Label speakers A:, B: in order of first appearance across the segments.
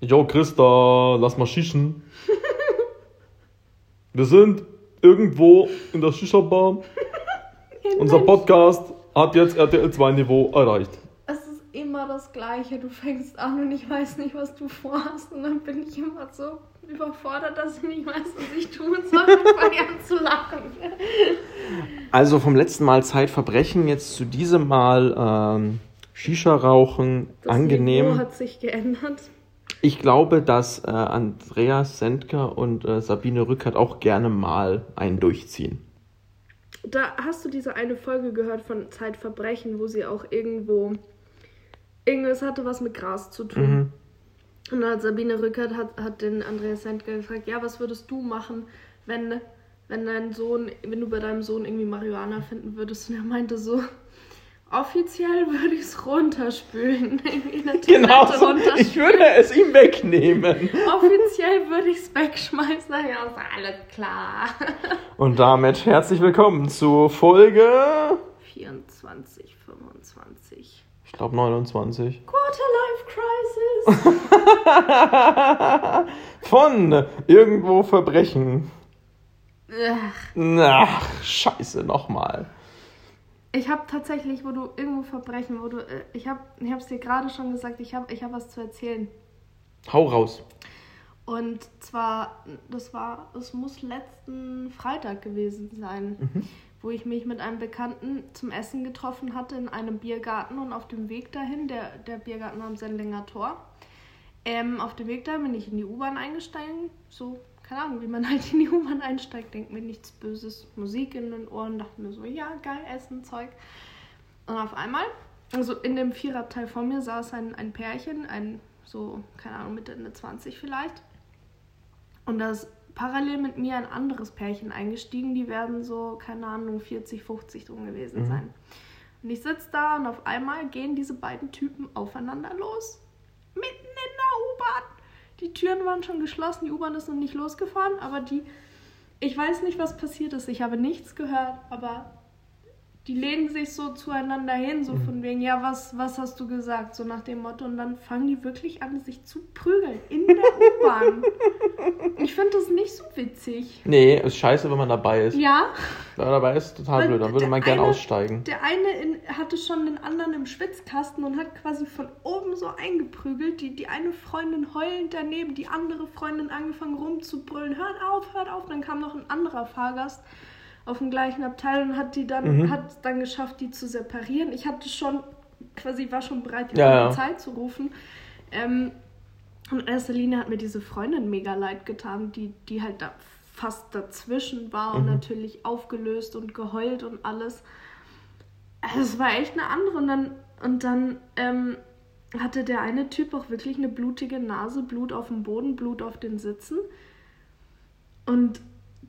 A: Jo, Christa, lass mal schießen. Wir sind irgendwo in der Shisha-Bar. Unser Podcast hat jetzt RTL 2 Niveau erreicht.
B: Es ist immer das Gleiche. Du fängst an und ich weiß nicht, was du vorhast. Und dann bin ich immer so überfordert, dass ich nicht weiß, was ich tun soll. Ich fange an zu lachen.
A: Also vom letzten Mal Zeitverbrechen, jetzt zu diesem Mal ähm, Shisha-Rauchen,
B: Das
A: angenehm.
B: Niveau hat sich geändert.
A: Ich glaube, dass äh, Andreas Sendker und äh, Sabine Rückert auch gerne mal einen durchziehen.
B: Da hast du diese eine Folge gehört von Zeitverbrechen, wo sie auch irgendwo. Irgendwas hatte was mit Gras zu tun.
A: Mhm.
B: Und dann hat Sabine Rückert hat, hat den Andreas Sendker gefragt, ja, was würdest du machen, wenn, wenn dein Sohn, wenn du bei deinem Sohn irgendwie Marihuana finden würdest? Und er meinte so, offiziell würde ich es runterspülen. In der
A: Genau, so,
B: runterspülen.
A: ich würde es ihm wegnehmen.
B: Offiziell würde ich es wegschmeißen. Ja, ist alles klar.
A: Und damit herzlich willkommen zu Folge,
B: 24, 25.
A: ich glaube 29,
B: Quarter Life Crisis.
A: von Irgendwo Verbrechen.
B: Ach,
A: Ach, scheiße, nochmal.
B: Ich habe tatsächlich, wo du irgendwo Verbrechen, wo du, äh, ich habe, ich habe es dir gerade schon gesagt, ich habe, ich habe was zu erzählen.
A: Hau raus.
B: Und zwar, das war, es muss letzten Freitag gewesen sein, wo ich mich mit einem Bekannten zum Essen getroffen hatte in einem Biergarten und auf dem Weg dahin, der, der Biergarten am Sendlinger Tor, ähm, auf dem Weg dahin bin ich in die U-Bahn eingestiegen, so, keine Ahnung, wie man halt in die U-Bahn einsteigt, denkt mir nichts Böses, Musik in den Ohren, dachte mir so, ja, geil, Essen, Zeug. Und auf einmal, also in dem Vierabteil vor mir saß ein, ein Pärchen, ein so, keine Ahnung, Mitte, Ende 20 vielleicht. Und da ist parallel mit mir ein anderes Pärchen eingestiegen, die werden so, keine Ahnung, 40, 50 drum gewesen sein. Und ich sitze da und auf einmal gehen diese beiden Typen aufeinander los. Mitten in der U-Bahn. Die Türen waren schon geschlossen, die U-Bahn ist noch nicht losgefahren, aber die. Ich weiß nicht, was passiert ist. Ich habe nichts gehört, aber die lehnen sich so zueinander hin, so von wegen, ja, was, was hast du gesagt? So nach dem Motto. Und dann fangen die wirklich an, sich zu prügeln in der U-Bahn. ich finde das nicht so witzig.
A: Nee, ist scheiße, wenn man dabei ist.
B: Ja,
A: Wenn man dabei ist, total
B: Weil
A: blöd. Dann würde man gerne aussteigen.
B: der eine in, hatte schon den anderen im Schwitzkasten und hat quasi von oben so eingeprügelt. Die, die eine Freundin heulend daneben, die andere Freundin angefangen rumzubrüllen. Hört auf, hört auf. Dann kam noch ein anderer Fahrgast auf dem gleichen Abteil und hat die dann,
A: Mhm.
B: hat es dann geschafft, die zu separieren. Ich hatte schon, quasi war schon bereit, die
A: Ja, ja.
B: Polizei zu rufen. Ähm, und in erster Linie hat mir diese Freundin mega leid getan, die, die halt da fast dazwischen war und
A: Mhm.
B: natürlich aufgelöst und geheult und alles. Also Es war echt eine andere. Und dann, und dann ähm, hatte der eine Typ auch wirklich eine blutige Nase, Blut auf dem Boden, Blut auf den Sitzen. Und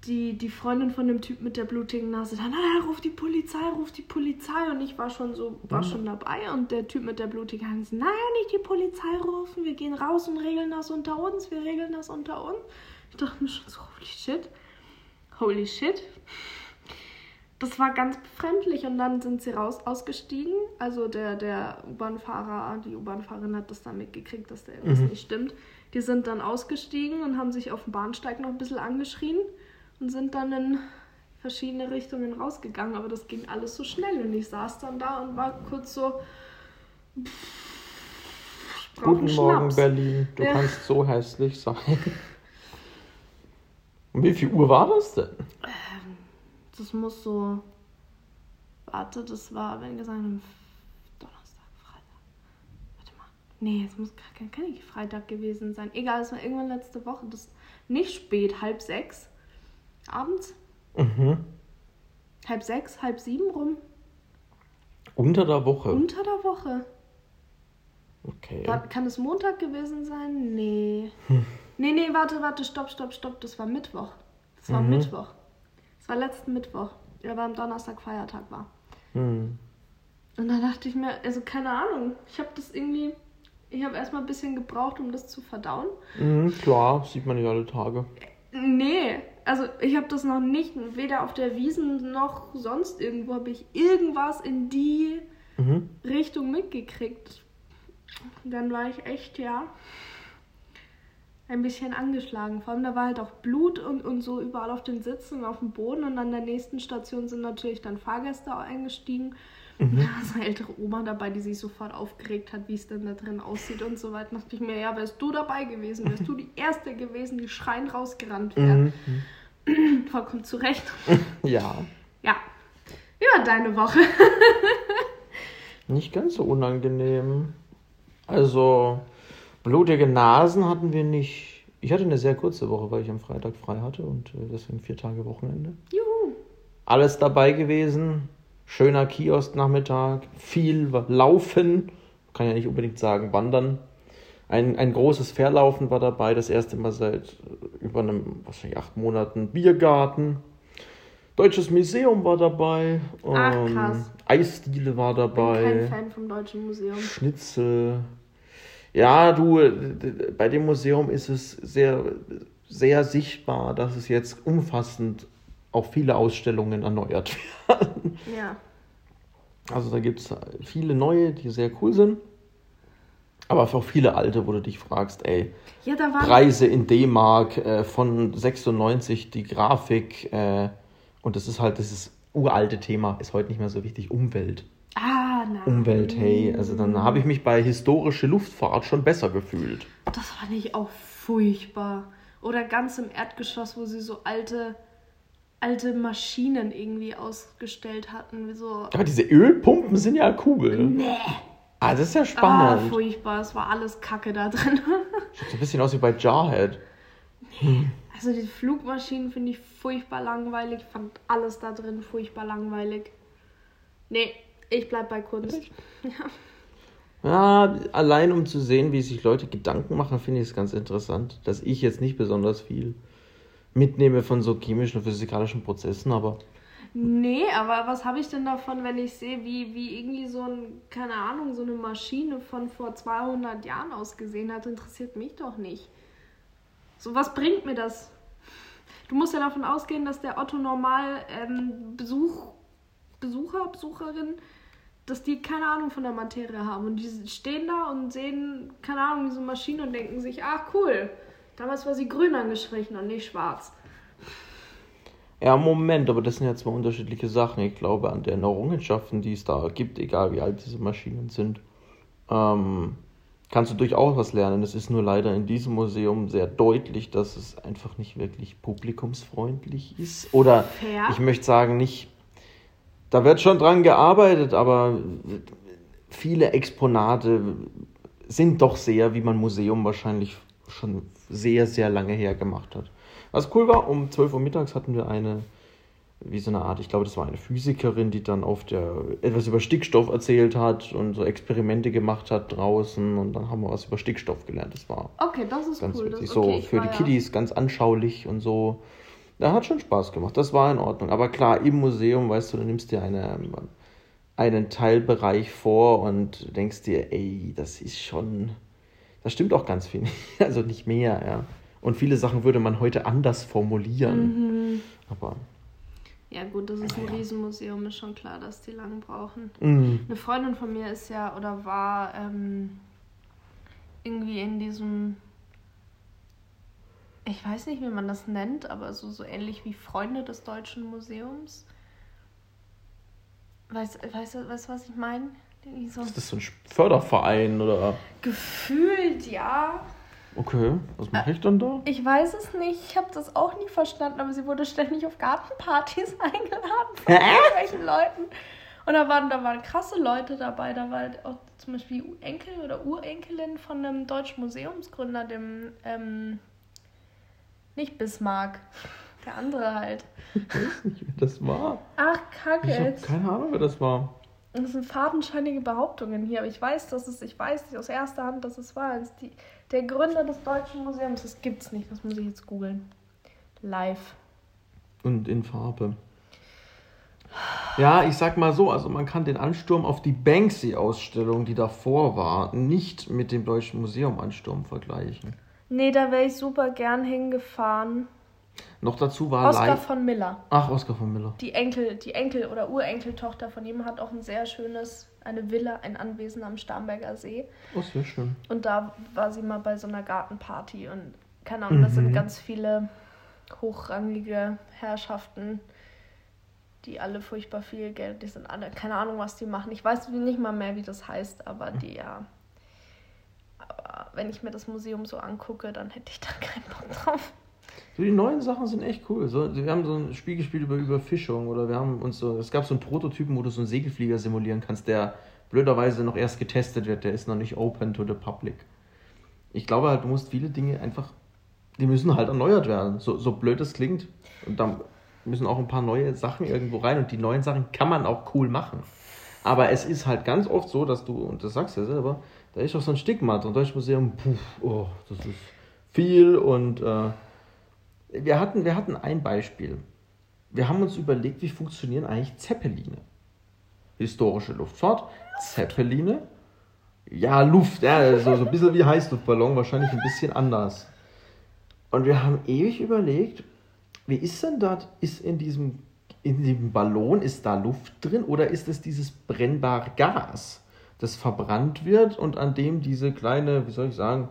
B: die, die Freundin von dem Typ mit der blutigen Nase dann, ah, ruf die Polizei, ruf die Polizei. Und ich war schon so, war schon dabei. Und der Typ mit der blutigen Nase, nein, nicht die Polizei rufen, wir gehen raus und regeln das unter uns, wir regeln das unter uns. Ich dachte mir schon so, holy shit, holy shit. Das war ganz befremdlich und dann sind sie raus ausgestiegen. Also der, der U-Bahn-Fahrer, die U-Bahn-Fahrerin hat das dann mitgekriegt, dass da irgendwas nicht stimmt. Die sind dann ausgestiegen und haben sich auf dem Bahnsteig noch ein bisschen angeschrien und sind dann in verschiedene Richtungen rausgegangen. Aber das ging alles so schnell und ich saß dann da und war kurz so. Einen
A: Guten Morgen. Berlin. Du
B: Ja.
A: kannst so hässlich sein. Um wie viel Uhr war das denn?
B: Das muss so. Warte, das war, wenn gesagt, am Donnerstag, Freitag. Warte mal. Nee, es muss gar kein, kann nicht Freitag gewesen sein. Egal, es war irgendwann letzte Woche. Das nicht spät, halb sechs. Abends.
A: Mhm.
B: Halb sechs, halb sieben rum.
A: Unter der Woche.
B: Unter der Woche.
A: Okay.
B: War, kann es Montag gewesen sein? Nee. Nee, nee, warte, warte, stopp, stopp, stopp. Das war Mittwoch. Das war
A: Mhm.
B: Mittwoch. Das war letzten Mittwoch. Der war am Donnerstag Feiertag war.
A: Hm.
B: Und da dachte ich mir, also keine Ahnung, ich habe das irgendwie, ich habe erstmal ein bisschen gebraucht, um das zu verdauen.
A: Mhm, klar, sieht man nicht alle Tage.
B: Nee, also ich habe das noch nicht, weder auf der Wiesen noch sonst irgendwo habe ich irgendwas in die
A: Mhm.
B: Richtung mitgekriegt. Dann war ich echt, ja, ein bisschen angeschlagen. Vor allem da war halt auch Blut und, und so überall auf den Sitzen und auf dem Boden. Und an der nächsten Station sind natürlich dann Fahrgäste eingestiegen. Mhm. Da so eine ältere Oma dabei, die sich sofort aufgeregt hat, wie es denn da drin aussieht und so weiter. Da dachte ich mir, ja, wärst du dabei gewesen, wärst du die Erste gewesen, die schreien rausgerannt wäre. Mhm. Vollkommen zurecht.
A: Ja.
B: Ja. Wie war deine Woche?
A: Nicht ganz so unangenehm. Also, blutige Nasen hatten wir nicht. Ich hatte eine sehr kurze Woche, weil ich am Freitag frei hatte und äh, deswegen vier Tage Wochenende.
B: Juhu.
A: Alles dabei gewesen. Schöner Kiosknachmittag. Viel Laufen. Kann ja nicht unbedingt sagen wandern. Ein, ein großes Verlaufen war dabei. Das erste Mal seit äh, über einem, wahrscheinlich acht Monaten Biergarten. Deutsches Museum war dabei.
B: Ach, ähm, krass.
A: Eisdiele war dabei.
B: Ich bin kein Fan vom Deutschen Museum.
A: Schnitzel. Ja, du, bei dem Museum ist es sehr, sehr sichtbar, dass es jetzt umfassend auch viele Ausstellungen erneuert werden.
B: Ja.
A: Also da gibt es viele neue, die sehr cool sind. Aber auch viele alte, wo du dich fragst, ey,
B: ja,
A: Preise in D-Mark äh, von 96, die Grafik, äh, und das ist halt, das ist uralte Thema, ist heute nicht mehr so wichtig, Umwelt.
B: Ah, nein.
A: Umwelt, hey. Also dann habe ich mich bei historische Luftfahrt schon besser gefühlt.
B: Das fand ich auch furchtbar. Oder ganz im Erdgeschoss, wo sie so alte, alte Maschinen irgendwie ausgestellt hatten. So
A: Aber diese Ölpumpen sind ja cool.
B: Nee.
A: Ah, das ist ja spannend.
B: Ah, furchtbar. Es war alles Kacke da drin.
A: Sieht so ein bisschen aus wie bei Jarhead.
B: Also die Flugmaschinen finde ich furchtbar langweilig. Ich fand alles da drin furchtbar langweilig. Nee, ich bleib bei Kunst.
A: Ja. ja, allein um zu sehen, wie sich Leute Gedanken machen, finde ich es ganz interessant. Dass ich jetzt nicht besonders viel mitnehme von so chemischen und physikalischen Prozessen, aber.
B: Nee, aber was habe ich denn davon, wenn ich sehe, wie, wie irgendwie so ein, keine Ahnung, so eine Maschine von vor 200 Jahren ausgesehen hat, interessiert mich doch nicht. So, was bringt mir das? Du musst ja davon ausgehen, dass der Otto normal ähm, Besuch, Besucher, Besucherin, dass die keine Ahnung von der Materie haben. Und die stehen da und sehen, keine Ahnung, diese Maschine und denken sich, ach cool, damals war sie grün angestrichen und nicht schwarz.
A: Ja, Moment, aber das sind ja zwei unterschiedliche Sachen. Ich glaube, an den Errungenschaften, die es da gibt, egal wie alt diese Maschinen sind, ähm, kannst du durchaus was lernen. Es ist nur leider in diesem Museum sehr deutlich, dass es einfach nicht wirklich publikumsfreundlich ist. Oder
B: ja.
A: ich möchte sagen, nicht. Da wird schon dran gearbeitet, aber viele Exponate sind doch sehr, wie man Museum wahrscheinlich schon sehr, sehr lange her gemacht hat. Was cool war, um 12 Uhr mittags hatten wir eine wie so eine Art, ich glaube, das war eine Physikerin, die dann auf der etwas über Stickstoff erzählt hat und so Experimente gemacht hat draußen und dann haben wir was über Stickstoff gelernt. Das war
B: okay, das ist
A: ganz
B: cool.
A: witzig.
B: Das,
A: okay, so für die ja. Kiddies ganz anschaulich und so. Da hat schon Spaß gemacht. Das war in Ordnung. Aber klar, im Museum, weißt du, du nimmst dir eine, einen Teilbereich vor und denkst dir, ey, das ist schon, das stimmt auch ganz viel. Also nicht mehr, ja. Und viele Sachen würde man heute anders formulieren.
B: Mhm.
A: Aber
B: ja gut, das ist ein Riesenmuseum, ist schon klar, dass die lang brauchen.
A: Mhm.
B: Eine Freundin von mir ist ja oder war ähm, irgendwie in diesem, ich weiß nicht, wie man das nennt, aber so, so ähnlich wie Freunde des Deutschen Museums. Weißt du, weiß, weiß, was ich meine?
A: So ist das so ein Förderverein oder?
B: Gefühlt, ja.
A: Okay, was mache ich dann da?
B: Ich weiß es nicht, ich habe das auch nie verstanden, aber sie wurde ständig auf Gartenpartys eingeladen von irgendwelchen Leuten. Und da waren, da waren krasse Leute dabei, da war auch zum Beispiel Enkel oder Urenkelin von einem deutschen Museumsgründer, dem, ähm, nicht Bismarck, der andere halt.
A: Ich weiß nicht, wer das war.
B: Ach, kacke.
A: Ich habe keine Ahnung, wer das war.
B: Das sind fadenscheinige Behauptungen hier, aber ich weiß, dass es, ich weiß nicht aus erster Hand, dass es war. Es die, der Gründer des Deutschen Museums, das gibt's nicht, das muss ich jetzt googeln. Live.
A: Und in Farbe. Ja, ich sag mal so, also man kann den Ansturm auf die Banksy-Ausstellung, die davor war, nicht mit dem Deutschen Museum-Ansturm vergleichen.
B: Nee, da wäre ich super gern hingefahren.
A: Noch dazu war
B: Oscar von Miller.
A: Ach, Oscar von Miller.
B: Die Enkel, die Enkel- oder Urenkeltochter von ihm hat auch ein sehr schönes, eine Villa, ein Anwesen am Starnberger See.
A: Oh, sehr schön.
B: Und da war sie mal bei so einer Gartenparty und keine Ahnung, das sind
A: Mhm.
B: ganz viele hochrangige Herrschaften, die alle furchtbar viel Geld, die sind alle, keine Ahnung, was die machen. Ich weiß nicht mal mehr, wie das heißt, aber die ja. Aber wenn ich mir das Museum so angucke, dann hätte ich da keinen Bock drauf.
A: So, die neuen Sachen sind echt cool. So, wir haben so ein Spiel gespielt über Überfischung oder wir haben uns so, es gab so einen Prototypen, wo du so einen Segelflieger simulieren kannst, der blöderweise noch erst getestet wird, der ist noch nicht open to the public. Ich glaube halt, du musst viele Dinge einfach, die müssen halt erneuert werden, so, so blöd es klingt. Und da müssen auch ein paar neue Sachen irgendwo rein und die neuen Sachen kann man auch cool machen. Aber es ist halt ganz oft so, dass du, und das sagst du ja selber, da ist auch so ein Stigma drin. Deutsches Museum, puh, oh, das ist viel und äh, wir hatten, wir hatten ein Beispiel. Wir haben uns überlegt, wie funktionieren eigentlich Zeppeline. Historische Luftfahrt, Zeppeline. Ja, Luft, ja, so, so ein bisschen wie Heißluftballon, wahrscheinlich ein bisschen anders. Und wir haben ewig überlegt, wie ist denn das? Ist in diesem, in diesem Ballon, ist da Luft drin oder ist es dieses brennbare Gas, das verbrannt wird und an dem diese kleine, wie soll ich sagen,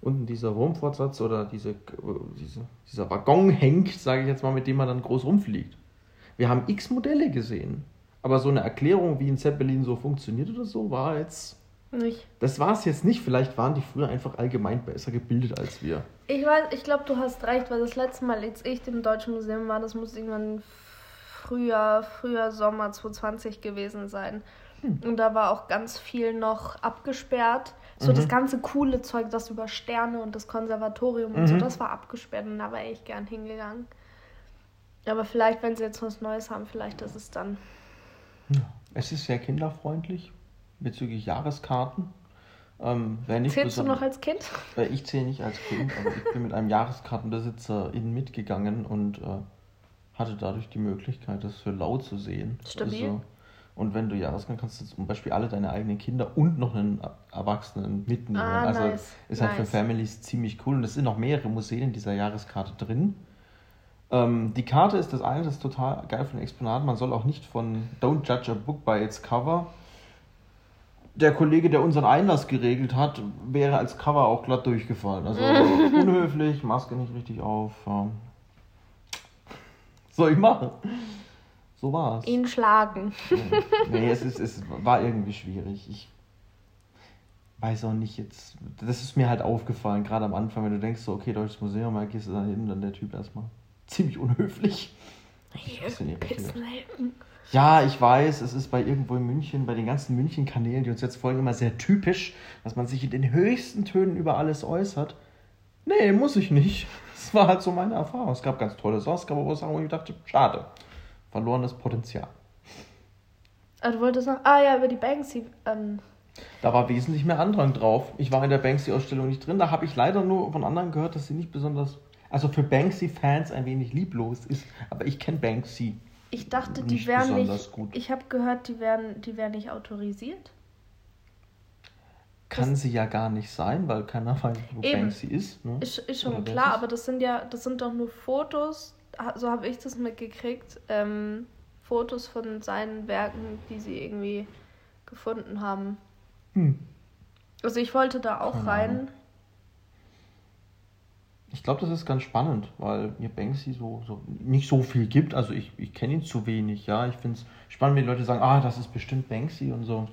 A: unten dieser Wurmfortsatz oder diese, diese, dieser Waggon hängt, sage ich jetzt mal, mit dem man dann groß rumfliegt. Wir haben x Modelle gesehen, aber so eine Erklärung, wie ein Zeppelin so funktioniert oder so, war jetzt.
B: Nicht.
A: Das war es jetzt nicht. Vielleicht waren die früher einfach allgemein besser gebildet als wir.
B: Ich weiß, ich glaube, du hast recht, weil das letzte Mal, als ich im Deutschen Museum war, das muss irgendwann früher, früher Sommer 2020 gewesen sein. Und da war auch ganz viel noch abgesperrt. So
A: Mhm.
B: das ganze coole Zeug, das über Sterne und das Konservatorium und so,
A: Mhm.
B: das war abgesperrt und da war ich gern hingegangen. Aber vielleicht, wenn sie jetzt was Neues haben, vielleicht ist es dann.
A: Es ist sehr kinderfreundlich bezüglich Jahreskarten. Ähm,
B: Zählst du noch als Kind?
A: Äh, Ich zähle nicht als Kind, aber ich bin mit einem Jahreskartenbesitzer innen mitgegangen und äh, hatte dadurch die Möglichkeit, das für lau zu sehen.
B: Stabil.
A: Also, und wenn du Jahreskarten kannst du zum Beispiel alle deine eigenen Kinder und noch einen Erwachsenen mitnehmen.
B: Ah,
A: also
B: nice,
A: ist halt für
B: nice.
A: Families ziemlich cool. Und es sind noch mehrere Museen in dieser Jahreskarte drin. Ähm, die Karte ist das eine, das ist total geil von den Exponaten. Man soll auch nicht von Don't judge a book by its cover. Der Kollege, der unseren Einlass geregelt hat, wäre als Cover auch glatt durchgefallen. Also unhöflich, Maske nicht richtig auf. ähm. Soll ich machen? So war's.
B: Ihn schlagen.
A: nee, es, ist, es war irgendwie schwierig. Ich weiß auch nicht jetzt. Das ist mir halt aufgefallen, gerade am Anfang, wenn du denkst, so, okay, Deutsches Museum, da gehst du dann hin, dann der Typ erstmal ziemlich unhöflich.
B: Pizzenhelden.
A: Ja, ich weiß, es ist bei irgendwo in München, bei den ganzen München-Kanälen, die uns jetzt folgen, immer sehr typisch, dass man sich in den höchsten Tönen über alles äußert. Nee, muss ich nicht. Das war halt so meine Erfahrung. Es gab ganz tolle Sachen, es gab aber auch Sachen, wo ich dachte, schade. Verlorenes Potenzial.
B: Ah, du wolltest noch. Ah ja, über die Banksy. Ähm,
A: Da war wesentlich mehr Andrang drauf. Ich war in der Banksy-Ausstellung nicht drin. Da habe ich leider nur von anderen gehört, dass sie nicht besonders, also für Banksy-Fans ein wenig lieblos ist. Aber ich kenne Banksy.
B: ich dachte, die wären
A: besonders
B: nicht.
A: gut.
B: Ich habe gehört, die wären, die wären nicht autorisiert.
A: Kann sie ja gar nicht sein, weil keiner weiß, wo
B: Eben.
A: Banksy ist. Ne?
B: Ist, ist schon
A: Oder
B: klar, aber das sind ja, das sind doch nur Fotos, so habe ich das mitgekriegt, ähm, Fotos von seinen Werken, die sie irgendwie gefunden haben.
A: Hm.
B: Also ich wollte da auch
A: Keine
B: rein.
A: Ahnung. Ich glaube, das ist ganz spannend, weil mir Banksy so, so nicht so viel gibt. Also ich, ich kenne ihn zu wenig, ja. Ich finde es spannend, wenn die Leute sagen, ah, das ist bestimmt Banksy und so.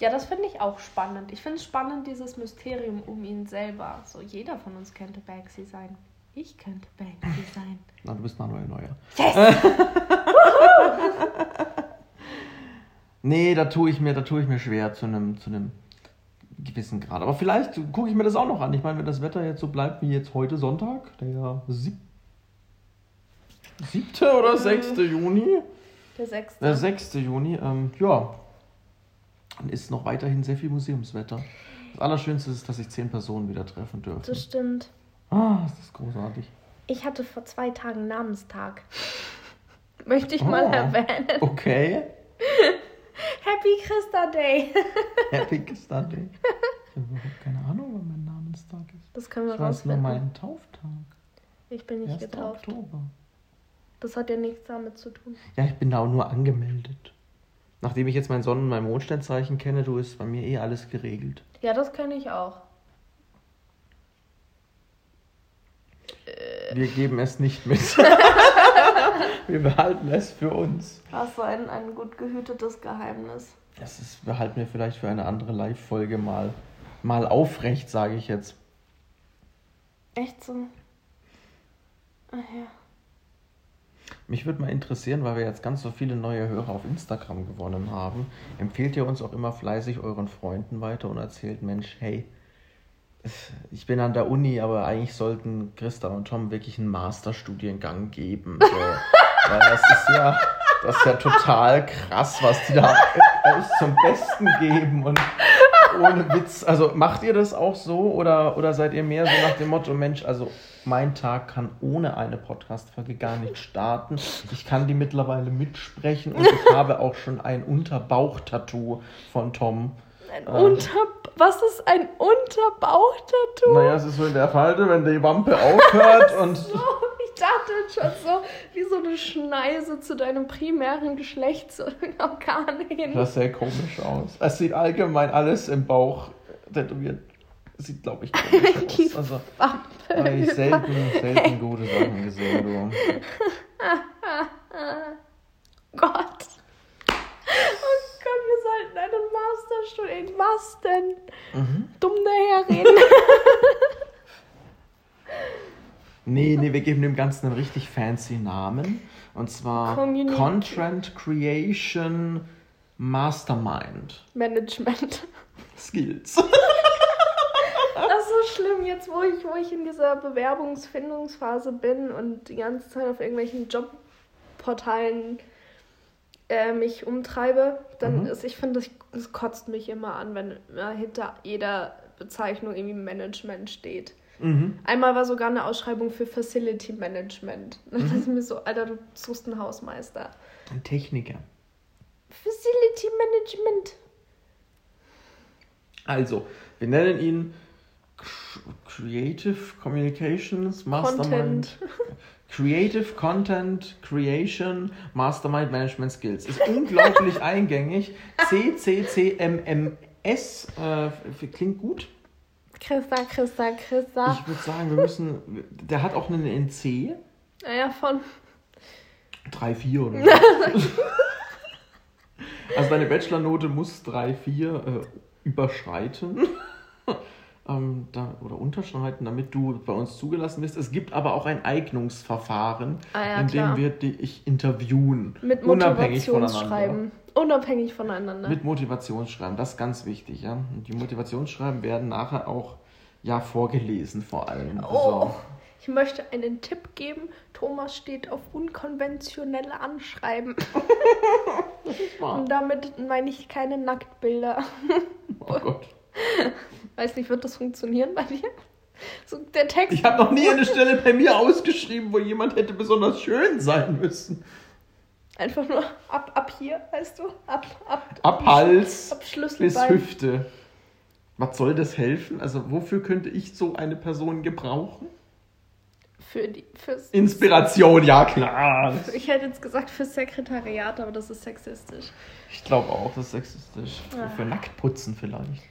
B: Ja, das finde ich auch spannend. Ich finde es spannend, dieses Mysterium um ihn selber. So, jeder von uns könnte Banksy sein. Ich könnte Banksy sein.
A: Na, du bist Manuel Neuer.
B: Yes!
A: Nee, da tue ich mir, da tue ich mir schwer zu einem, zu einem gewissen Grad. Aber vielleicht gucke ich mir das auch noch an. Ich meine, wenn das Wetter jetzt so bleibt wie jetzt heute Sonntag, der sieb siebte oder sechste Juni,
B: Der sechste.
A: der sechste Juni, ähm, ja, dann ist noch weiterhin sehr viel Museumswetter. Das Allerschönste ist, dass sich zehn Personen wieder treffen dürfen.
B: Das stimmt.
A: Ah, das ist großartig.
B: Ich hatte vor zwei Tagen Namenstag. Möchte ich mal
A: Oh.
B: erwähnen.
A: Okay.
B: Happy Christa Day.
A: Happy Christa Day. Ich habe überhaupt keine Ahnung, wann mein Namenstag ist.
B: Das können wir
A: Ich weiß nur
B: rausfinden.
A: meinen Tauftag.
B: Ich bin nicht
A: 1.
B: getauft.
A: Oktober.
B: Das hat ja nichts damit zu tun.
A: Ja, ich bin da auch nur angemeldet. Nachdem ich jetzt mein Sonnen- und mein Mondsteinzeichen kenne, du ist bei mir eh alles geregelt.
B: Ja, das kenne ich auch.
A: Wir geben es nicht mit. wir behalten es für uns.
B: Hast du ein, ein gut gehütetes Geheimnis?
A: Das ist, behalten wir vielleicht für eine andere Live-Folge mal, mal aufrecht, sage ich jetzt.
B: Echt so? Ach ja.
A: Mich würde mal interessieren, weil wir jetzt ganz so viele neue Hörer auf Instagram gewonnen haben. Empfehlt ihr uns auch immer fleißig euren Freunden weiter und erzählt, Mensch, hey, ich bin an der Uni, aber eigentlich sollten Christa und Tom wirklich einen Masterstudiengang geben. So. weil das ist ja, das ist ja total krass, was die da alles zum Besten geben und ohne Witz. Also macht ihr das auch so oder, oder seid ihr mehr so nach dem Motto, Mensch, also mein Tag kann ohne eine Podcast-Folge gar nicht starten. Ich kann die mittlerweile mitsprechen und ich habe auch schon ein Unterbauch-Tattoo von Tom.
B: Ein ähm, Unter Was ist ein Unterbauch-Tattoo?
A: Naja, es ist so in der Falte, wenn die Wampe aufhört und.
B: So, ich dachte schon so, wie so eine Schneise zu deinem primären Geschlechtsorgan hin.
A: Das sähe komisch aus. Es sieht allgemein alles im Bauch tätowiert sieht, glaube ich, komisch aus. Also, habe ich selten, selten gute Sachen gesehen, du.
B: Gott. Oh Gott, wir sollten einen Masterstudium. Was denn? Mhm. Dumm daherreden.
A: Nee, nee, wir geben dem Ganzen einen richtig fancy Namen. Und zwar Community. Content Creation Mastermind.
B: Management.
A: Skills
B: schlimm, jetzt wo ich, wo ich in dieser Bewerbungsfindungsphase bin und die ganze Zeit auf irgendwelchen Jobportalen äh, mich umtreibe, dann mhm. ist, ich finde, es kotzt mich immer an, wenn ja, hinter jeder Bezeichnung irgendwie Management steht. Mhm. Einmal war sogar eine Ausschreibung für Facility Management. Mhm. Das ist mir so, Alter, du suchst einen Hausmeister.
A: Ein Techniker.
B: Facility Management.
A: Also, wir nennen ihn Creative Communications Mastermind. Content. Creative Content Creation Mastermind Management Skills. Ist unglaublich eingängig. CCCMMS äh, klingt gut.
B: Christa, Christa, Christa.
A: Ich würde sagen, wir müssen. Der hat auch einen NC.
B: Naja, von.
A: 3, 4 oder so. also deine Bachelornote muss 3, 4 äh, überschreiten ähm, da, oder unterschreiten, damit du bei uns zugelassen bist. Es gibt aber auch ein Eignungsverfahren, ah, ja, in dem wir dich interviewen.
B: Mit Motivationsschreiben. Unabhängig voneinander.
A: Mit Motivationsschreiben, das ist ganz wichtig. Ja? Und die Motivationsschreiben werden nachher auch ja, vorgelesen vor allem.
B: Oh. Also, ich möchte einen Tipp geben. Thomas steht auf unkonventionelle Anschreiben. Und damit meine ich keine Nacktbilder.
A: oh Gott.
B: Weiß nicht, wird das funktionieren bei dir? So, der Text.
A: Ich habe noch nie eine Stelle bei mir ausgeschrieben, wo jemand hätte besonders schön sein müssen.
B: Einfach nur ab, ab hier, weißt du? Ab, ab,
A: ab Hals ab bis Hüfte. Was soll das helfen? Also, wofür könnte ich so eine Person gebrauchen?
B: Für die. Fürs
A: Inspiration, ja klar.
B: Ich hätte jetzt gesagt fürs Sekretariat, aber das ist sexistisch.
A: Ich glaube auch, das ist sexistisch. Ja. Für Nacktputzen vielleicht.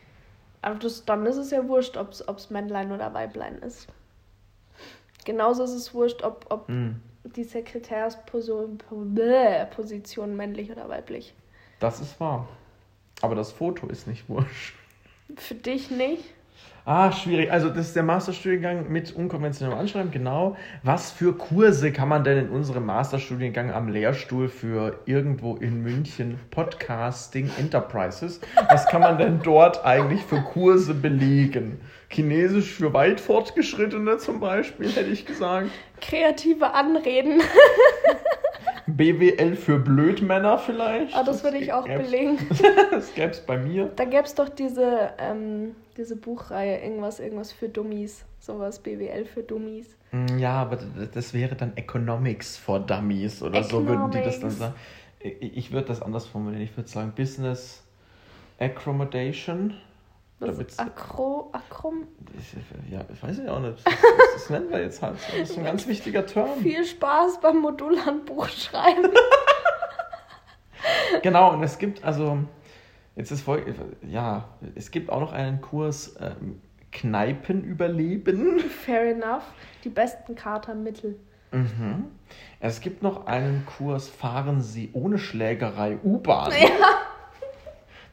B: Aber das, dann ist es ja wurscht, ob es Männlein oder Weiblein ist. Genauso ist es wurscht, ob, ob mm. Die Sekretärsposition männlich oder weiblich.
A: Das ist wahr. Aber das Foto ist nicht wurscht.
B: Für dich nicht?
A: Ah, schwierig. Also das ist der Masterstudiengang mit unkonventionellem Anschreiben, genau. Was für Kurse kann man denn in unserem Masterstudiengang am Lehrstuhl für irgendwo in München Podcasting Enterprises, was kann man denn dort eigentlich für Kurse belegen? Chinesisch für weit fortgeschrittene zum Beispiel, hätte ich gesagt.
B: Kreative Anreden.
A: BWL für Blödmänner vielleicht.
B: Ah, das würde ich auch belegen.
A: das gäbe es bei mir.
B: Da gäbe es doch diese, ähm, diese Buchreihe, irgendwas, irgendwas für Dummies. Sowas, BWL für Dummies.
A: Mm, ja, aber das wäre dann Economics for Dummies oder Economics. so würden die das dann sagen. Ich würde das anders formulieren. Ich würde sagen Business Accommodation.
B: Akro, Akrom?
A: Ja, ich weiß ja auch nicht. Das, das nennen wir jetzt halt. Das ist ein ganz wichtiger Term.
B: Viel Spaß beim Modulhandbuch schreiben.
A: genau, und es gibt also, jetzt ist voll, ja, es gibt auch noch einen Kurs, ähm, Kneipen überleben.
B: Fair enough. Die besten Katermittel.
A: Mhm. Es gibt noch einen Kurs Fahren Sie ohne Schlägerei U-Bahn.
B: Ja.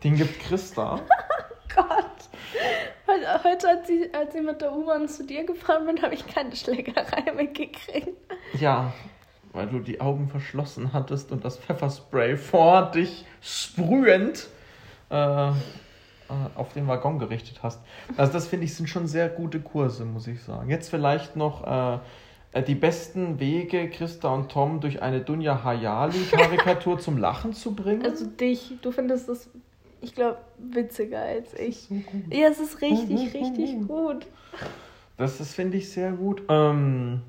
A: Den gibt Christa.
B: Gott. Heute, als, ich, als ich mit der U-Bahn zu dir gefahren bin, habe ich keine Schlägerei mitgekriegt.
A: Ja, weil du die Augen verschlossen hattest und das Pfefferspray vor dich sprühend äh, äh, auf den Waggon gerichtet hast. Also das finde ich sind schon sehr gute Kurse, muss ich sagen. Jetzt vielleicht noch äh, äh die besten Wege, Christa und Tom durch eine Dunja Hayali-Karikatur zum Lachen zu bringen.
B: Also dich, du findest das, ich glaube, witziger als ich. So ja, es ist richtig, richtig gut.
A: Das, das finde ich sehr gut. Ähm,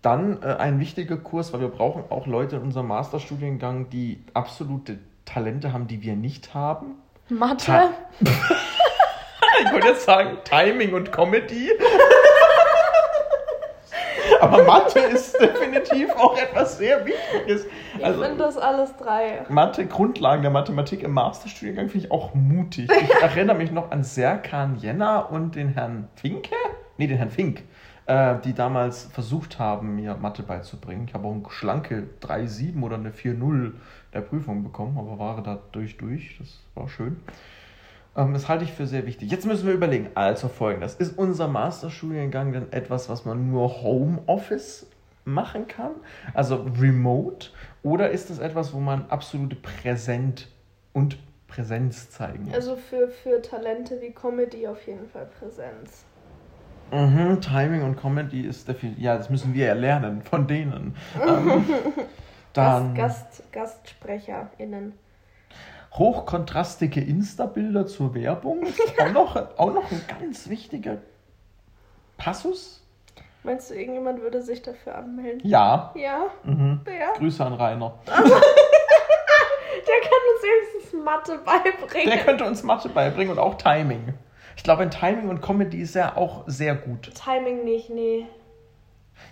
A: dann äh, ein wichtiger Kurs, weil wir brauchen auch Leute in unserem Masterstudiengang, die absolute Talente haben, die wir nicht haben.
B: Mathe? Ta
A: ich wollte jetzt sagen Timing und Comedy. Aber Mathe ist definitiv auch etwas sehr Wichtiges.
B: Also, ich finde das alles drei.
A: Mathe, Grundlagen der Mathematik im Masterstudiengang finde ich auch mutig. Ich erinnere mich noch an Serkan Jenner und den Herrn Finke. Nee, den Herrn Fink äh, die damals versucht haben, mir Mathe beizubringen. Ich habe auch eine schlanke 3,7 oder eine 4,0 der Prüfung bekommen, aber war dadurch durch. Das war schön. Ähm, das halte ich für sehr wichtig. Jetzt müssen wir überlegen, also folgendes. Ist unser Masterstudiengang denn etwas, was man nur Homeoffice machen kann? Also remote? Oder ist es etwas, wo man absolute Präsent und Präsenz zeigen muss?
B: Also für, für Talente wie Comedy auf jeden Fall Präsenz.
A: Mhm, Timing und Comedy ist definitiv. Ja, das müssen wir ja lernen von denen. ähm,
B: dann Gast, GastsprecherInnen.
A: Hochkontrastige Insta-Bilder zur Werbung. auch, noch, auch noch ein ganz wichtiger Passus.
B: Meinst du, irgendjemand würde sich dafür anmelden?
A: Ja.
B: Ja?
A: Mhm. ja. Grüße an Rainer.
B: Der kann uns wenigstens Mathe beibringen.
A: Der könnte uns Mathe beibringen und auch Timing. Ich glaube, in Timing und Comedy ist er auch sehr gut.
B: Timing nicht, nee.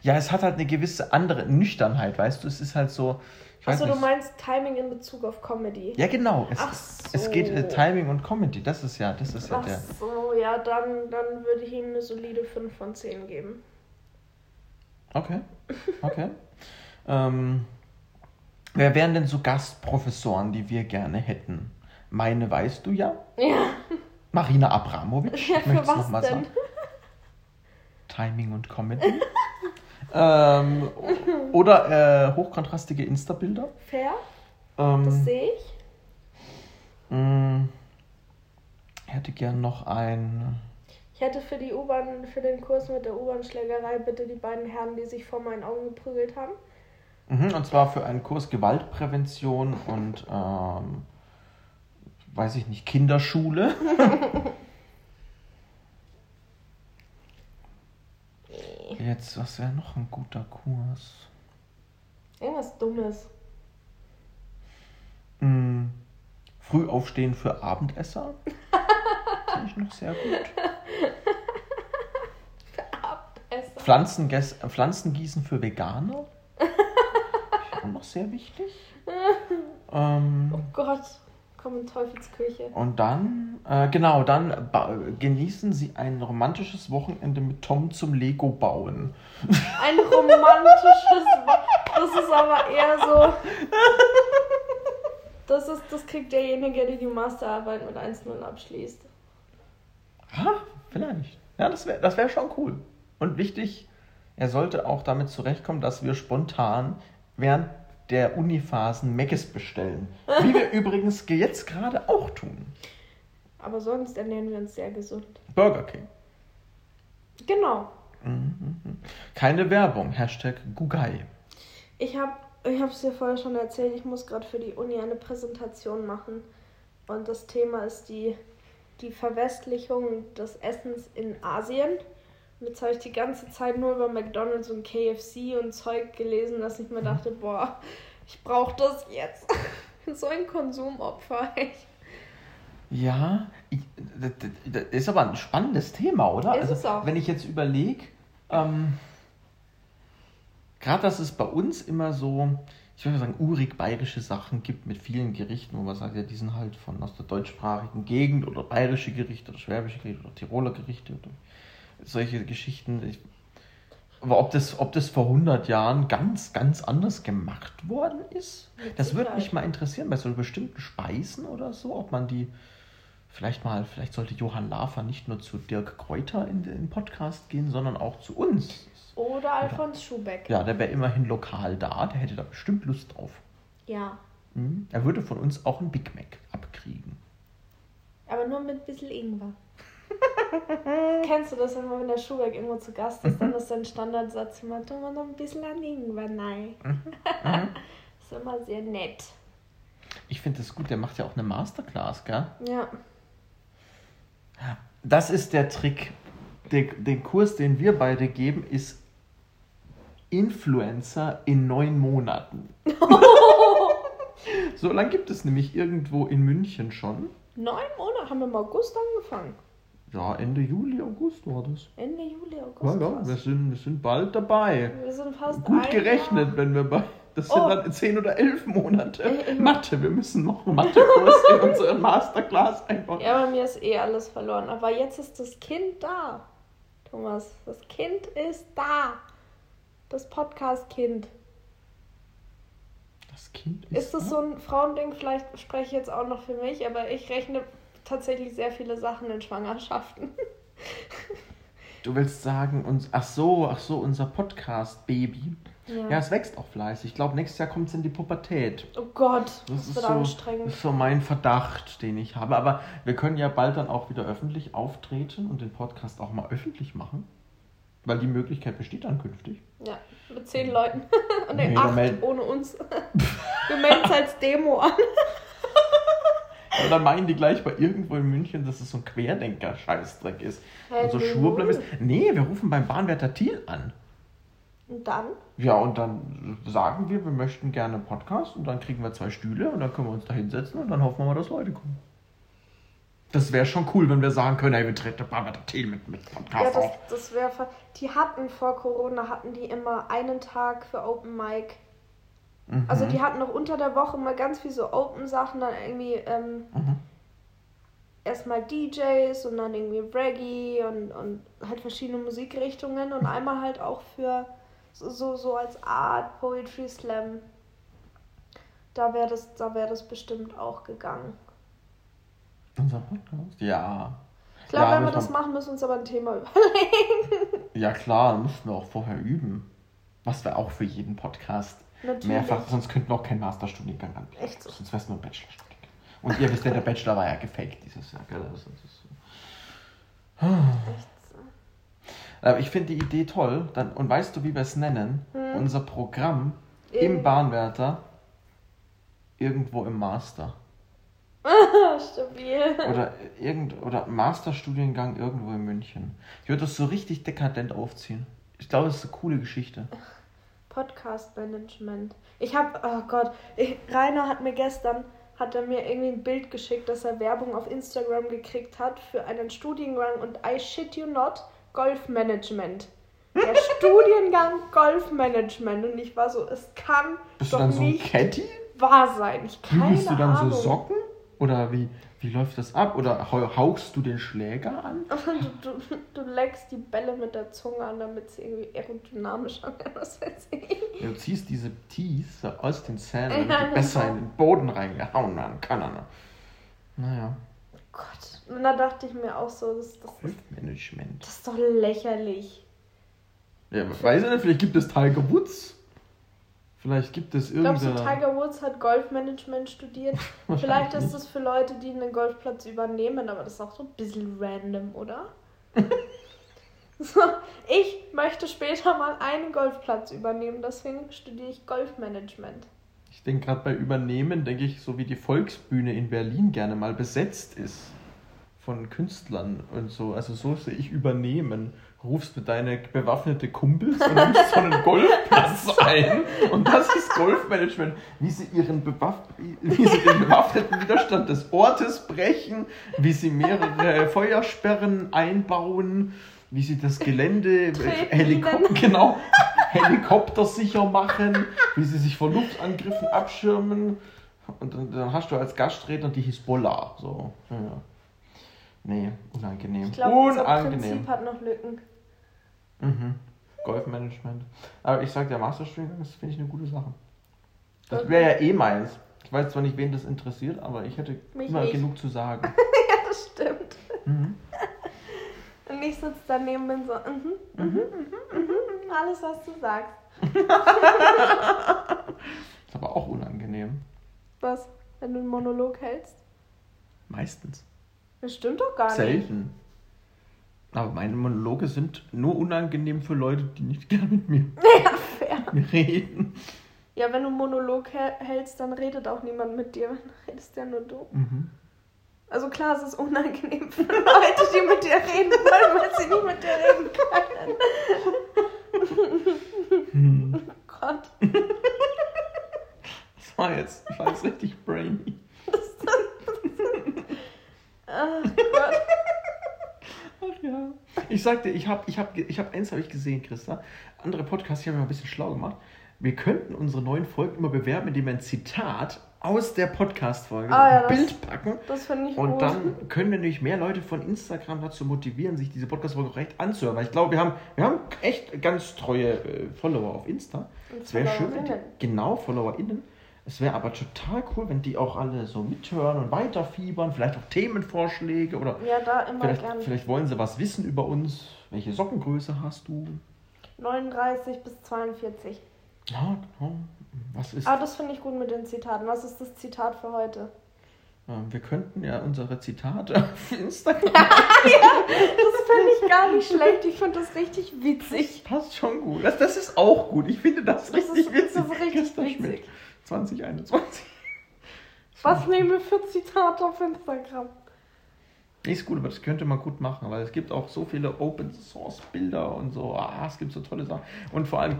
A: Ja, es hat halt eine gewisse andere Nüchternheit, weißt du? Es ist halt so.
B: Achso, du meinst Timing in Bezug auf Comedy.
A: Ja, genau. Es,
B: Ach so.
A: es geht äh, Timing und Comedy. Das ist ja, das ist ja
B: Ach der. Ach so, ja, dann, dann würde ich ihm eine solide 5 von 10 geben.
A: Okay. Okay. ähm, wer wären denn so Gastprofessoren, die wir gerne hätten? Meine weißt du ja.
B: Ja.
A: Marina Abramovic.
B: Ja, für was noch mal denn? Sagen.
A: Timing und Comedy. ähm, oder äh, hochkontrastige Insta-Bilder.
B: Fair. Ähm, das sehe ich.
A: Mh, mm, hätte gern noch ein.
B: Ich hätte für die U-Bahn, für den Kurs mit der U-Bahn-Schlägerei bitte die beiden Herren, die sich vor meinen Augen geprügelt haben.
A: Mhm, und zwar für einen Kurs Gewaltprävention und ähm, weiß ich nicht, Kinderschule. Jetzt, was wäre noch ein guter Kurs?
B: Irgendwas Dummes.
A: Hm, früh aufstehen für Abendesser. Finde ich noch sehr gut.
B: Für Abendesser.
A: Pflanzengäs Pflanzengießen für Veganer. Auch noch sehr wichtig.
B: ähm, oh Gott. Komm in Teufelsküche.
A: Und dann, äh, genau, dann genießen sie ein romantisches Wochenende mit Tom zum Lego bauen.
B: Ein romantisches Das ist aber eher so. Das, ist, das kriegt derjenige, der die Masterarbeit mit 1-0 abschließt.
A: Ha, vielleicht. Ja, das wäre das wär schon cool. Und wichtig, er sollte auch damit zurechtkommen, dass wir spontan während der Uniphasen Meckes bestellen. Wie wir übrigens jetzt gerade auch tun.
B: Aber sonst ernähren wir uns sehr gesund.
A: Burger King.
B: Genau.
A: Mhm. Keine Werbung. Hashtag Gugai.
B: Ich habe ich es dir vorher schon erzählt, ich muss gerade für die Uni eine Präsentation machen. Und das Thema ist die, die Verwestlichung des Essens in Asien. Jetzt habe ich die ganze Zeit nur über McDonalds und KFC und Zeug gelesen, dass ich mir mhm. dachte, boah, ich brauche das jetzt. so ein Konsumopfer.
A: Ja, ich, das, ist aber ein spannendes Thema, oder?
B: Ist also, es auch.
A: Wenn ich jetzt überlege, ähm, gerade das ist bei uns immer so, ich würde sagen, urig bayerische Sachen gibt mit vielen Gerichten, wo man sagt, ja, die sind halt von aus der deutschsprachigen Gegend oder bayerische Gerichte oder schwäbische Gerichte oder Tiroler Gerichte oder solche Geschichten. Ich, aber ob das, ob das vor 100 Jahren ganz, ganz anders gemacht worden ist, mit das würde mich mal interessieren, bei so bestimmten Speisen oder so, ob man die vielleicht mal, vielleicht sollte Johann Lafer nicht nur zu Dirk Kräuter in den Podcast gehen, sondern auch zu uns.
B: Oder Alfons Schubeck.
A: Ja, der wäre immerhin lokal da, der hätte da bestimmt Lust drauf.
B: Ja.
A: Mhm. Er würde von uns auch ein Big Mac abkriegen.
B: Aber nur mit ein bisschen Ingwer. Kennst du das, wenn der Schubeck irgendwo zu Gast ist, dann ist dein Standardsatz immer, tun wir noch ein bisschen an Ingwer nein. Mhm. mhm. ist immer sehr nett.
A: Ich finde das gut, der macht ja auch eine Masterclass, gell?
B: Ja.
A: Das ist der Trick. Der, den Kurs, den wir beide geben, ist Influencer in neun Monaten. so lange gibt es nämlich irgendwo in München schon.
B: Neun Monate? Haben wir im August angefangen?
A: Ja, Ende Juli, August war das.
B: Ende Juli, August.
A: Ja, ja, wir sind, wir sind bald dabei.
B: Wir sind fast
A: Gut gerechnet, Jahr. wenn wir bei. Das sind oh. dann zehn oder elf Monate. Ich, ich Mathe, wir müssen noch Mathekurs in unseren Masterclass einbauen.
B: Ja, bei mir ist eh alles verloren. Aber jetzt ist das Kind da. Thomas, das Kind ist da. Das Podcast-Kind.
A: Das Kind
B: ist. Ist das so ein Frauending? Vielleicht spreche ich jetzt auch noch für mich, aber ich rechne tatsächlich sehr viele Sachen in Schwangerschaften.
A: Du willst sagen, uns, ach so, ach so, unser Podcast-Baby. Ja. ja. es wächst auch fleißig. Ich glaube, nächstes Jahr kommt es in die Pubertät.
B: Oh Gott, das,
A: ist so, anstrengend. Das ist so mein Verdacht, den ich habe. Aber wir können ja bald dann auch wieder öffentlich auftreten und den Podcast auch mal öffentlich machen. Weil die Möglichkeit besteht dann künftig.
B: Ja, mit zehn Leuten. Und nee, acht ohne uns. Wir melden es als Demo an.
A: Und dann meinen die gleich bei irgendwo in München, dass es so ein Querdenker-Scheißdreck ist. Hey, und so Schwurbler ist. Nee, wir rufen beim Bahnwärter Thiel an.
B: Und dann?
A: Ja, und dann sagen wir, wir möchten gerne einen Podcast und dann kriegen wir zwei Stühle und dann können wir uns da hinsetzen und dann hoffen wir mal, dass Leute kommen. Das wäre schon cool, wenn wir sagen können, hey, wir treten Bahnwärter Thiel mit, mit Podcast
B: ja, das, auf. Das wäre. Die hatten vor Corona hatten die immer einen Tag für Open Mic Mhm. Also die hatten noch unter der Woche mal ganz viel so Open-Sachen, dann irgendwie ähm, mhm. erstmal DJs und dann irgendwie Reggae und, und halt verschiedene Musikrichtungen und einmal halt auch für so, so, so als Art Poetry Slam. Da wäre das, wär das bestimmt auch gegangen.
A: Unser Podcast? Ja.
B: Ich glaube, ja, wenn wir das machen, müssen wir uns aber ein Thema überlegen.
A: Ja klar, müssen wir auch vorher üben. Was wir auch für jeden Podcast Natürlich. Mehrfach, sonst könnten wir auch keinen Masterstudiengang anbieten. Echt so? Sonst wäre es nur ein Bachelorstudiengang. Und ihr wisst ja, der Bachelor war ja gefaked dieses Jahr, gell? Also, das ist so. Echt so. Aber ich finde die Idee toll. Dann, und weißt du, wie wir es nennen? Hm. Unser Programm In. im Bahnwärter irgendwo im Master.
B: Stabil.
A: Oder, irgend, oder Masterstudiengang irgendwo in München. Ich würde das so richtig dekadent aufziehen. Ich glaube, das ist eine coole Geschichte.
B: Podcast-Management. Ich habe, oh Gott, ich, Rainer hat mir gestern, hat er mir irgendwie ein Bild geschickt, dass er Werbung auf Instagram gekriegt hat für einen Studiengang und I shit you not, Golfmanagement. Der Studiengang Golfmanagement. Und ich war so, es kann
A: Bist doch du dann so nicht
B: wahr sein. Ich keine
A: Bist du dann Ahnung. so Socken? Oder wie, wie läuft das ab? Oder hauchst du den Schläger an?
B: Du, du, du leckst die Bälle mit der Zunge an, damit sie irgendwie aerodynamischer werden. Was weiß ich.
A: Ja, du ziehst diese Teeth aus den Zähnen, damit die besser in den Boden reingehauen werden können. Naja.
B: Oh Gott. Und da dachte ich mir auch so, das, das,
A: Management.
B: das ist doch lächerlich.
A: Ja, weiß ich nicht, vielleicht gibt es Tiger Woods. Vielleicht gibt es irgendeine...
B: Glaubst du, Tiger Woods hat Golfmanagement studiert? Vielleicht ist das für Leute, die einen Golfplatz übernehmen, aber das ist auch so ein bisschen random, oder? so, ich möchte später mal einen Golfplatz übernehmen, deswegen studiere ich Golfmanagement.
A: Ich denke gerade bei Übernehmen, denke ich, so wie die Volksbühne in Berlin gerne mal besetzt ist von Künstlern und so. Also so sehe ich übernehmen. Rufst du deine bewaffnete Kumpels und nimmst so einen Golfplatz ein. Und das ist Golfmanagement. Wie sie ihren Bewaff wie sie den bewaffneten Widerstand des Ortes brechen, wie sie mehrere Feuersperren einbauen, wie sie das Gelände Helikopter, genau, Helikopter sicher machen, wie sie sich vor Luftangriffen abschirmen. Und dann, dann hast du als Gastredner die Hisbollah. So, ja. Nee, unangenehm.
B: Ich glaube, unser Prinzip hat noch Lücken.
A: Mhm. Golfmanagement. Aber ich sag, der Masterstream, das finde ich eine gute Sache. Das wäre ja eh meins. Ich weiß zwar nicht, wen das interessiert, aber ich hätte Mich immer nicht. genug zu sagen.
B: ja, das stimmt. Mhm. Und ich sitze daneben und bin so, mhm, mhm, mhm, mhm, mhm, alles, was du sagst.
A: ist aber auch unangenehm.
B: Was? Wenn du einen Monolog hältst?
A: Meistens.
B: Das stimmt doch gar
A: Selten. nicht. Selten. Aber meine Monologe sind nur unangenehm für Leute, die nicht gerne mit mir
B: ja, fair.
A: reden.
B: Ja, wenn du einen Monolog hältst, dann redet auch niemand mit dir. Dann redest ja nur du. Mhm. Also klar, es ist unangenehm für Leute, die mit dir reden wollen, weil sie nicht mit dir reden können. Hm. Oh Gott.
A: Das war jetzt, ich war jetzt richtig brainy. Ach ja. Ich sagte, ich habe ich hab, ich hab eins habe ich gesehen, Christa. Andere Podcasts, die haben mir ein bisschen schlau gemacht. Wir könnten unsere neuen Folgen immer bewerben, indem wir ein Zitat aus der Podcast-Folge
B: ah, ja,
A: ein Bild packen.
B: Das finde ich
A: Und
B: gut.
A: dann können wir nämlich mehr Leute von Instagram dazu motivieren, sich diese Podcast-Folge auch recht anzuhören. Weil ich glaube, wir haben, wir haben echt ganz treue äh, Follower auf Insta. Es wäre schön, wenn die, genau, FollowerInnen. Es wäre aber total cool, wenn die auch alle so mithören und weiterfiebern, vielleicht auch Themenvorschläge oder
B: ja, da immer
A: vielleicht,
B: gern.
A: vielleicht wollen sie was wissen über uns. Welche Sockengröße hast du?
B: 39 bis 42.
A: Ja, genau. Was ist.
B: Ah, das finde ich gut mit den Zitaten. Was ist das Zitat für heute?
A: Ähm, wir könnten ja unsere Zitate auf Instagram.
B: ja, das finde ich gar nicht schlecht. Ich finde das richtig witzig.
A: Das passt schon gut. Das, das ist auch gut. Ich finde das, das richtig ist, witzig.
B: Das ist richtig witzig. Schmidt,
A: 2021.
B: Was nehmen wir für Zitate auf Instagram?
A: Ist gut, aber das könnte man gut machen, weil es gibt auch so viele Open Source Bilder und so. Ah, es gibt so tolle Sachen. Und vor allem,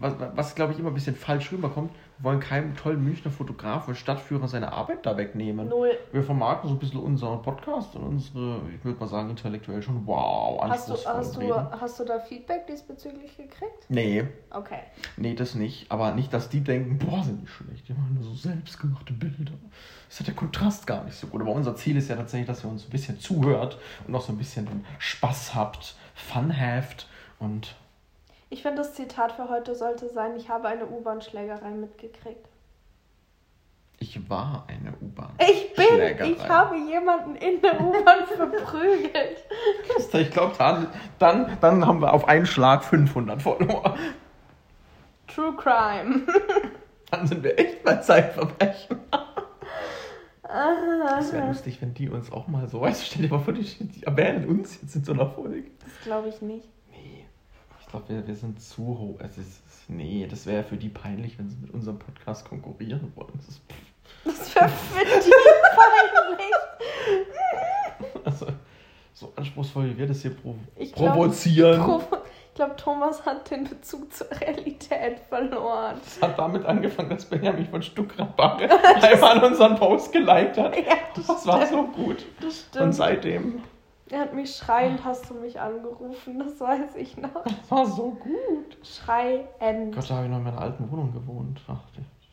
A: was, was glaube ich immer ein bisschen falsch rüberkommt, wir wollen keinem tollen Münchner Fotografen und Stadtführer seine Arbeit da wegnehmen.
B: Null.
A: Wir vermarkten so ein bisschen unseren Podcast und unsere, ich würde mal sagen, intellektuell schon wow,
B: hast du, hast du, hast du da Feedback diesbezüglich gekriegt?
A: Nee.
B: Okay.
A: Nee, das nicht. Aber nicht, dass die denken, boah, sind die schlecht, die machen nur so selbstgemachte Bilder. Das hat der Kontrast gar nicht so gut. Aber unser Ziel ist ja tatsächlich, dass ihr uns ein bisschen zuhört und auch so ein bisschen Spaß habt, Fun habt und
B: ich finde, das Zitat für heute sollte sein, ich habe eine U-Bahn-Schlägerei mitgekriegt.
A: Ich war eine U-Bahn.
B: Ich bin, ich habe jemanden in der U-Bahn verprügelt.
A: Ich glaube, dann, dann, haben wir auf einen Schlag 500 Follower.
B: True Crime.
A: Dann sind wir echt bei Zeitverbrechen. Das wäre lustig, wenn die uns auch mal so, weißt du, stell dir mal vor, die, die erwähnen uns jetzt in so einer Folge.
B: Das glaube ich nicht
A: glaube, wir, wir sind zu hoch. Es ist, nee, das wäre für die peinlich, wenn sie mit unserem Podcast konkurrieren wollen. Das, ist,
B: das wäre für die peinlich.
A: Also, so anspruchsvoll wie wir das hier pro ich provozieren.
B: Glaub, ich glaube, Thomas hat den Bezug zur Realität verloren.
A: Es hat damit angefangen, dass Benjamin von Stuckrad einmal an unseren Post geliked hat. Ja, das, das war so gut.
B: Das stimmt.
A: Und seitdem
B: er hat mich schreiend, hast du mich angerufen, das weiß ich noch.
A: Das war so gut.
B: Schreiend.
A: Gott, da habe ich noch in meiner alten Wohnung gewohnt. Ach,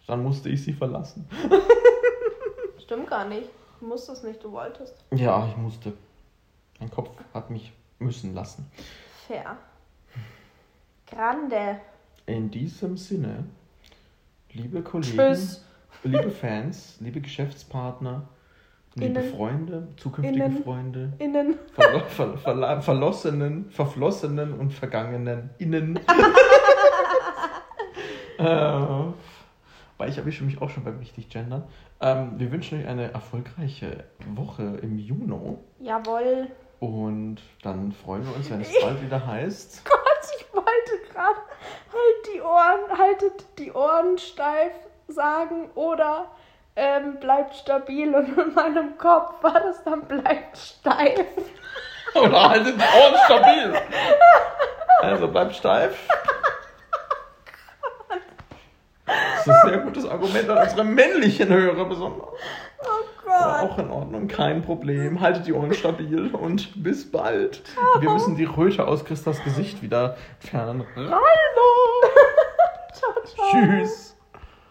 A: dann musste ich sie verlassen.
B: Stimmt gar nicht. Du musstest nicht, du wolltest.
A: Ja, ich musste. Mein Kopf hat mich müssen lassen.
B: Fair. Grande.
A: In diesem Sinne, liebe Kollegen, Tschüss. liebe Fans, liebe Geschäftspartner, Liebe Innen. Freunde, zukünftige
B: Innen.
A: Freunde,
B: Innen.
A: Ver ver ver verlossenen, verflossenen und vergangenen Innen. äh, weil ich erwische mich auch schon beim richtig Gendern. Ähm, wir wünschen euch eine erfolgreiche Woche im Juni.
B: Jawohl.
A: Und dann freuen wir uns, wenn es bald wieder heißt.
B: Gott, ich wollte gerade halt die Ohren, haltet die Ohren steif sagen oder ähm, bleibt stabil und in meinem Kopf war das dann bleibt steif.
A: Oder haltet die Ohren stabil. Also bleibt steif. Das ist ein sehr gutes Argument an unsere männlichen Hörer besonders.
B: Oh
A: Aber
B: Gott.
A: auch in Ordnung, kein Problem. Haltet die Ohren stabil und bis bald. Wir müssen die Röte aus Christas Gesicht wieder entfernen. Hallo!
B: Ciao, ciao.
A: Tschüss.